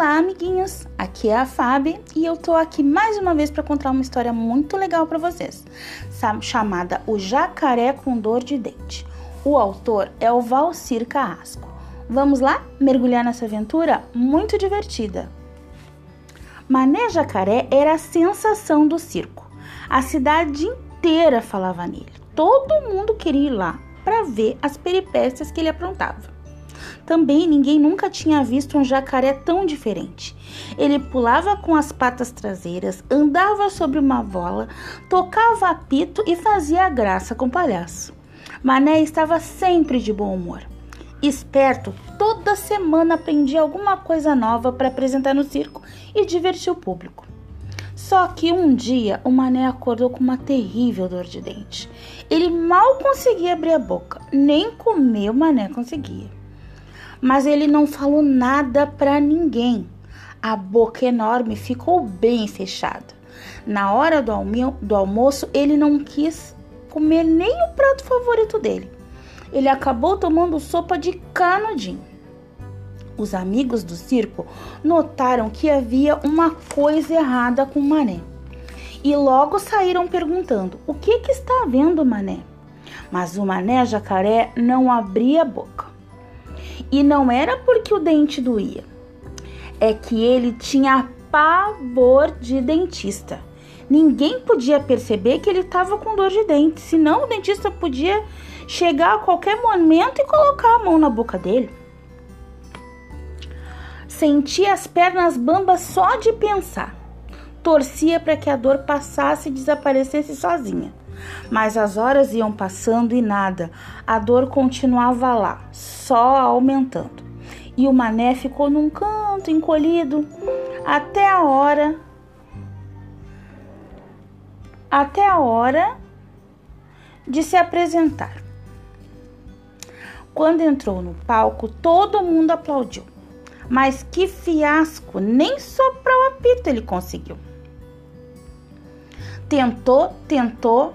Olá, amiguinhos! Aqui é a Fábio e eu tô aqui mais uma vez para contar uma história muito legal para vocês, chamada O Jacaré com Dor de Dente. O autor é o Valcir Carrasco. Vamos lá mergulhar nessa aventura muito divertida. Mané Jacaré era a sensação do circo. A cidade inteira falava nele. Todo mundo queria ir lá para ver as peripécias que ele aprontava. Também ninguém nunca tinha visto um jacaré tão diferente. Ele pulava com as patas traseiras, andava sobre uma bola, tocava apito e fazia graça com o palhaço. Mané estava sempre de bom humor. Esperto, toda semana aprendia alguma coisa nova para apresentar no circo e divertir o público. Só que um dia o Mané acordou com uma terrível dor de dente. Ele mal conseguia abrir a boca, nem comer o Mané conseguia mas ele não falou nada para ninguém. A boca enorme ficou bem fechada. Na hora do, almo do almoço, ele não quis comer nem o prato favorito dele. Ele acabou tomando sopa de canudinho. Os amigos do circo notaram que havia uma coisa errada com Mané e logo saíram perguntando: O que, que está vendo, Mané? Mas o Mané Jacaré não abria a boca. E não era porque o dente doía, é que ele tinha pavor de dentista. Ninguém podia perceber que ele estava com dor de dente, senão o dentista podia chegar a qualquer momento e colocar a mão na boca dele. Sentia as pernas bambas só de pensar. Torcia para que a dor passasse e desaparecesse sozinha. Mas as horas iam passando e nada, a dor continuava lá, só aumentando. E o mané ficou num canto encolhido até a hora até a hora de se apresentar. Quando entrou no palco, todo mundo aplaudiu. Mas que fiasco! Nem soprar o apito ele conseguiu. Tentou, tentou,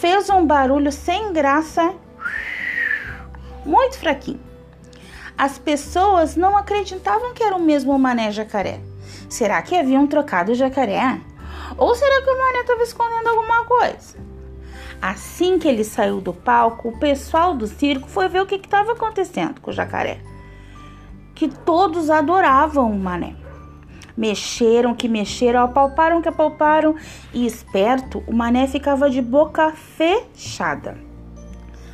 fez um barulho sem graça, muito fraquinho. As pessoas não acreditavam que era o mesmo mané jacaré. Será que haviam trocado o jacaré? Ou será que o mané estava escondendo alguma coisa? Assim que ele saiu do palco, o pessoal do circo foi ver o que estava acontecendo com o jacaré. Que todos adoravam o mané. Mexeram que mexeram, apalparam que apalparam, e esperto, o mané ficava de boca fechada.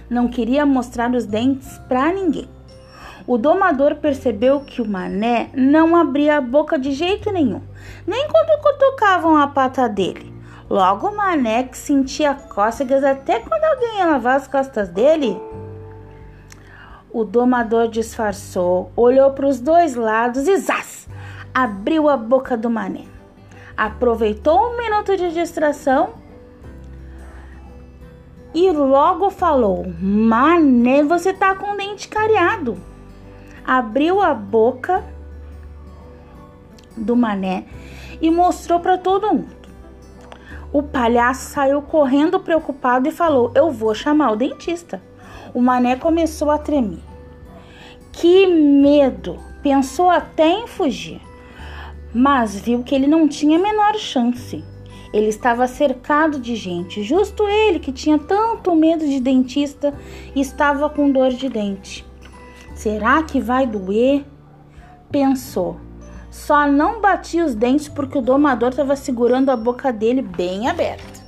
Não queria mostrar os dentes para ninguém. O domador percebeu que o mané não abria a boca de jeito nenhum, nem quando cutucavam a pata dele. Logo o mané que sentia cócegas até quando alguém ia lavar as costas dele. O domador disfarçou, olhou para os dois lados e zás! Abriu a boca do mané. Aproveitou um minuto de distração e logo falou: Mané, você tá com o dente cariado. Abriu a boca do mané e mostrou para todo mundo. O palhaço saiu correndo preocupado e falou: Eu vou chamar o dentista. O mané começou a tremer. Que medo! Pensou até em fugir mas viu que ele não tinha a menor chance. Ele estava cercado de gente, justo ele que tinha tanto medo de dentista estava com dor de dente. Será que vai doer? Pensou. Só não batia os dentes porque o domador estava segurando a boca dele bem aberta.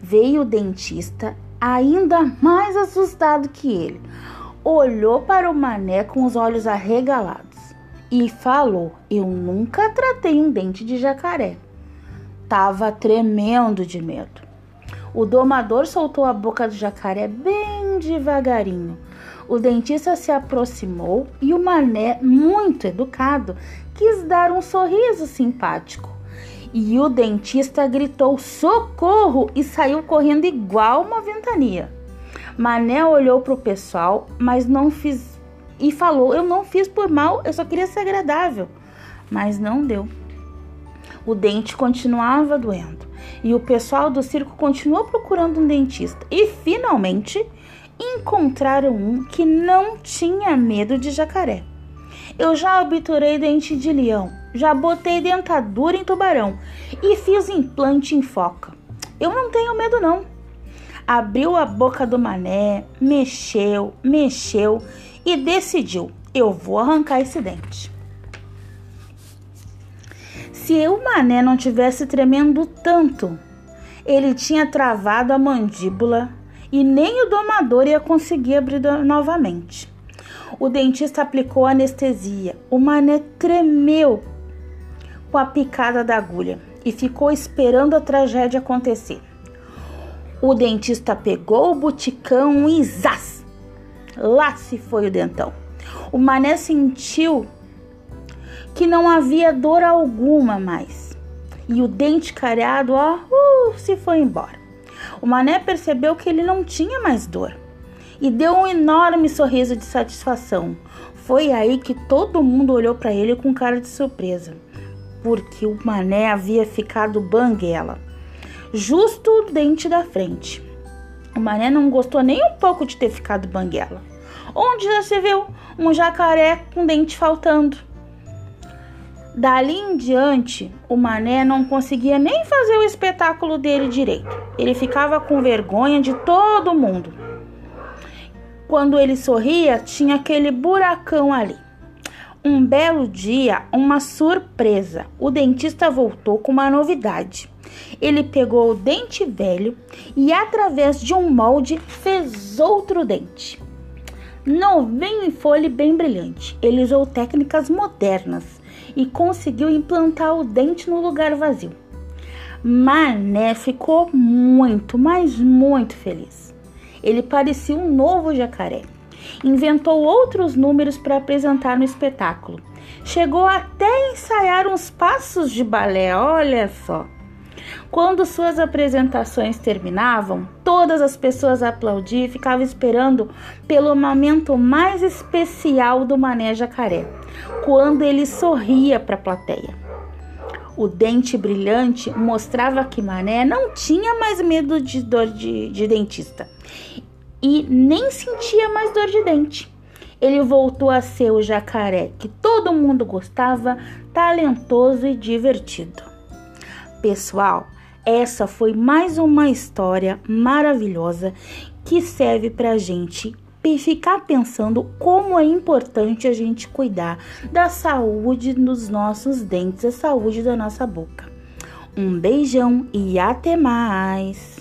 Veio o dentista, ainda mais assustado que ele. Olhou para o mané com os olhos arregalados e falou: Eu nunca tratei um dente de jacaré. Tava tremendo de medo. O domador soltou a boca do jacaré bem devagarinho. O dentista se aproximou e o mané, muito educado, quis dar um sorriso simpático. E o dentista gritou socorro e saiu correndo igual uma ventania. Mané olhou para o pessoal, mas não fez e falou: Eu não fiz por mal, eu só queria ser agradável. Mas não deu. O dente continuava doendo e o pessoal do circo continuou procurando um dentista e finalmente encontraram um que não tinha medo de jacaré. Eu já obturei dente de leão, já botei dentadura em tubarão e fiz implante em foca. Eu não tenho medo, não. Abriu a boca do mané, mexeu, mexeu e decidiu: eu vou arrancar esse dente. Se o mané não tivesse tremendo tanto, ele tinha travado a mandíbula e nem o domador ia conseguir abrir novamente. O dentista aplicou anestesia. O mané tremeu com a picada da agulha e ficou esperando a tragédia acontecer. O dentista pegou o buticão e zás! Lá se foi o dentão. O mané sentiu que não havia dor alguma mais. E o dente careado, ó, uh, se foi embora. O mané percebeu que ele não tinha mais dor e deu um enorme sorriso de satisfação. Foi aí que todo mundo olhou para ele com cara de surpresa, porque o mané havia ficado banguela, justo o dente da frente. Mané não gostou nem um pouco de ter ficado banguela. Onde já se viu um jacaré com dente faltando? Dali em diante, o mané não conseguia nem fazer o espetáculo dele direito. Ele ficava com vergonha de todo mundo. Quando ele sorria, tinha aquele buracão ali. Um belo dia, uma surpresa. O dentista voltou com uma novidade. Ele pegou o dente velho e, através de um molde, fez outro dente. Novinho em folha e bem brilhante. Ele usou técnicas modernas e conseguiu implantar o dente no lugar vazio. Mané ficou muito, mas muito feliz. Ele parecia um novo jacaré. Inventou outros números para apresentar no espetáculo. Chegou até a ensaiar uns passos de balé, olha só. Quando suas apresentações terminavam, todas as pessoas aplaudiam e ficavam esperando pelo momento mais especial do Mané Jacaré, quando ele sorria para a plateia. O dente brilhante mostrava que Mané não tinha mais medo de dor de, de dentista e nem sentia mais dor de dente. Ele voltou a ser o jacaré que todo mundo gostava, talentoso e divertido. Pessoal, essa foi mais uma história maravilhosa que serve para gente ficar pensando como é importante a gente cuidar da saúde dos nossos dentes, a saúde da nossa boca. Um beijão e até mais!